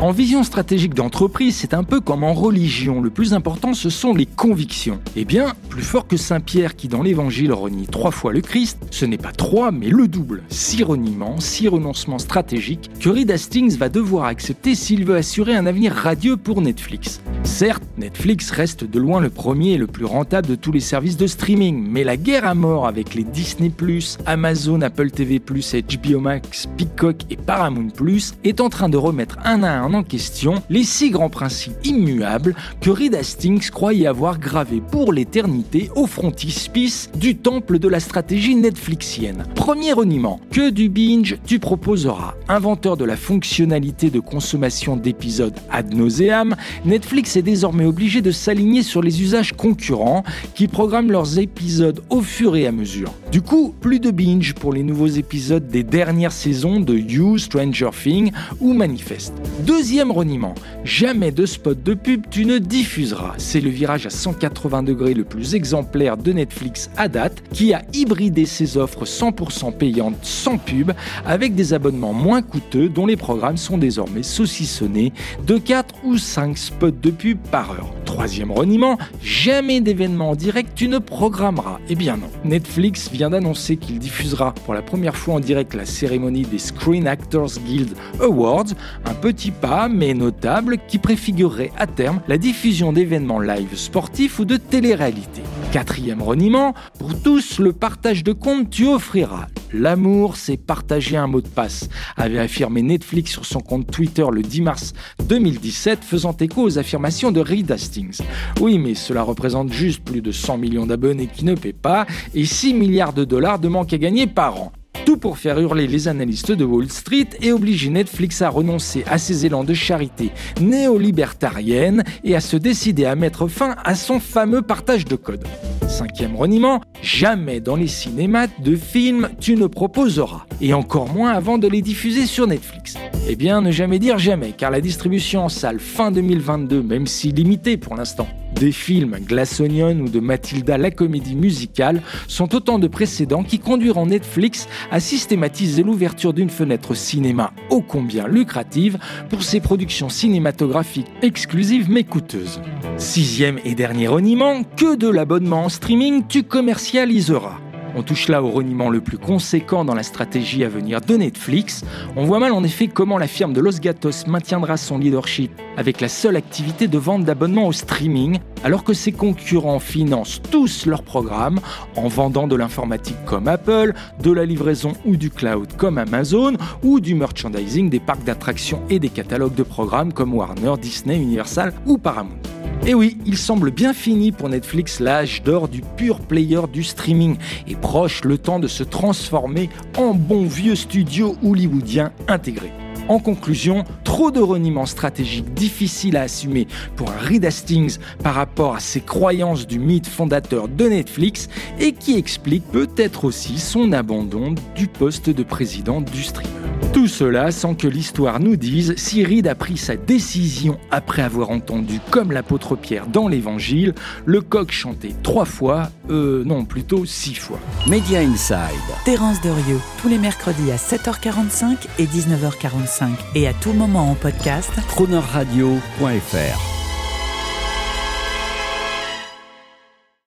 En vision stratégique d'entreprise, c'est un peu comme en religion. Le plus important, ce sont les convictions. Eh bien, plus fort que Saint Pierre qui, dans l'évangile, renie trois fois le Christ, ce n'est pas trois, mais le double. Six reniements, six renoncements stratégiques que Reed Hastings va devoir accepter s'il veut assurer un avenir radieux pour Netflix. Certes, Netflix reste de loin le premier et le plus rentable de tous les services de streaming, mais la guerre à mort avec les Disney+, Amazon, Apple TV+, HBO Max, Peacock et Paramount+, est en train de remettre un à un en question les six grands principes immuables que Reed Hastings croyait avoir gravés pour l'éternité au frontispice du temple de la stratégie netflixienne. Premier reniement, que du binge tu proposeras. Inventeur de la fonctionnalité de consommation d'épisodes ad nauseam, Netflix est désormais obligé de s'aligner sur les usages concurrents qui programment leurs épisodes au fur et à mesure. Du coup, plus de binge pour les nouveaux épisodes des dernières saisons de You, Stranger Things ou Manifest. Deuxième reniement, jamais de spot de pub tu ne diffuseras. C'est le virage à 180 degrés le plus exemplaire de Netflix à date qui a hybridé ses offres 100% payantes sans pub avec des abonnements moins coûteux dont les programmes sont désormais saucissonnés de 4 ou 5 spots de pub par heure. Troisième reniement, jamais d'événement en direct tu ne programmeras. Eh bien non. Netflix vient d'annoncer qu'il diffusera pour la première fois en direct la cérémonie des Screen Actors Guild Awards, un petit pas mais notable qui préfigurerait à terme la diffusion d'événements live sportifs ou de télé-réalité. Quatrième reniement, pour tous le partage de compte tu offriras. L'amour, c'est partager un mot de passe, avait affirmé Netflix sur son compte Twitter le 10 mars 2017, faisant écho aux affirmations de Reed Hastings. Oui, mais cela représente juste plus de 100 millions d'abonnés qui ne paient pas et 6 milliards de dollars de manque à gagner par an. Tout pour faire hurler les analystes de Wall Street et obliger Netflix à renoncer à ses élans de charité néo-libertarienne et à se décider à mettre fin à son fameux partage de code. Cinquième reniement, jamais dans les cinémas de films tu ne proposeras, et encore moins avant de les diffuser sur Netflix. Eh bien, ne jamais dire jamais, car la distribution en salle fin 2022, même si limitée pour l'instant, des films Glass Onion ou de Mathilda la comédie musicale sont autant de précédents qui conduiront Netflix à systématiser l'ouverture d'une fenêtre cinéma ô combien lucrative pour ses productions cinématographiques exclusives mais coûteuses. Sixième et dernier reniement, que de l'abonnement en streaming tu commercialiseras. On touche là au reniement le plus conséquent dans la stratégie à venir de Netflix. On voit mal en effet comment la firme de Los Gatos maintiendra son leadership avec la seule activité de vente d'abonnements au streaming, alors que ses concurrents financent tous leurs programmes en vendant de l'informatique comme Apple, de la livraison ou du cloud comme Amazon, ou du merchandising des parcs d'attractions et des catalogues de programmes comme Warner, Disney, Universal ou Paramount. Et oui, il semble bien fini pour Netflix l'âge d'or du pur player du streaming et proche le temps de se transformer en bon vieux studio hollywoodien intégré. En conclusion, trop de reniements stratégiques difficiles à assumer pour un Reed Hastings par rapport à ses croyances du mythe fondateur de Netflix et qui explique peut-être aussi son abandon du poste de président du streamer. Tout cela sans que l'histoire nous dise si Reed a pris sa décision après avoir entendu, comme l'apôtre Pierre dans l'Évangile, le coq chanter trois fois, euh non plutôt six fois. Media Inside. Terence Derieux, tous les mercredis à 7h45 et 19h45 et à tout moment en podcast Cronerradio.fr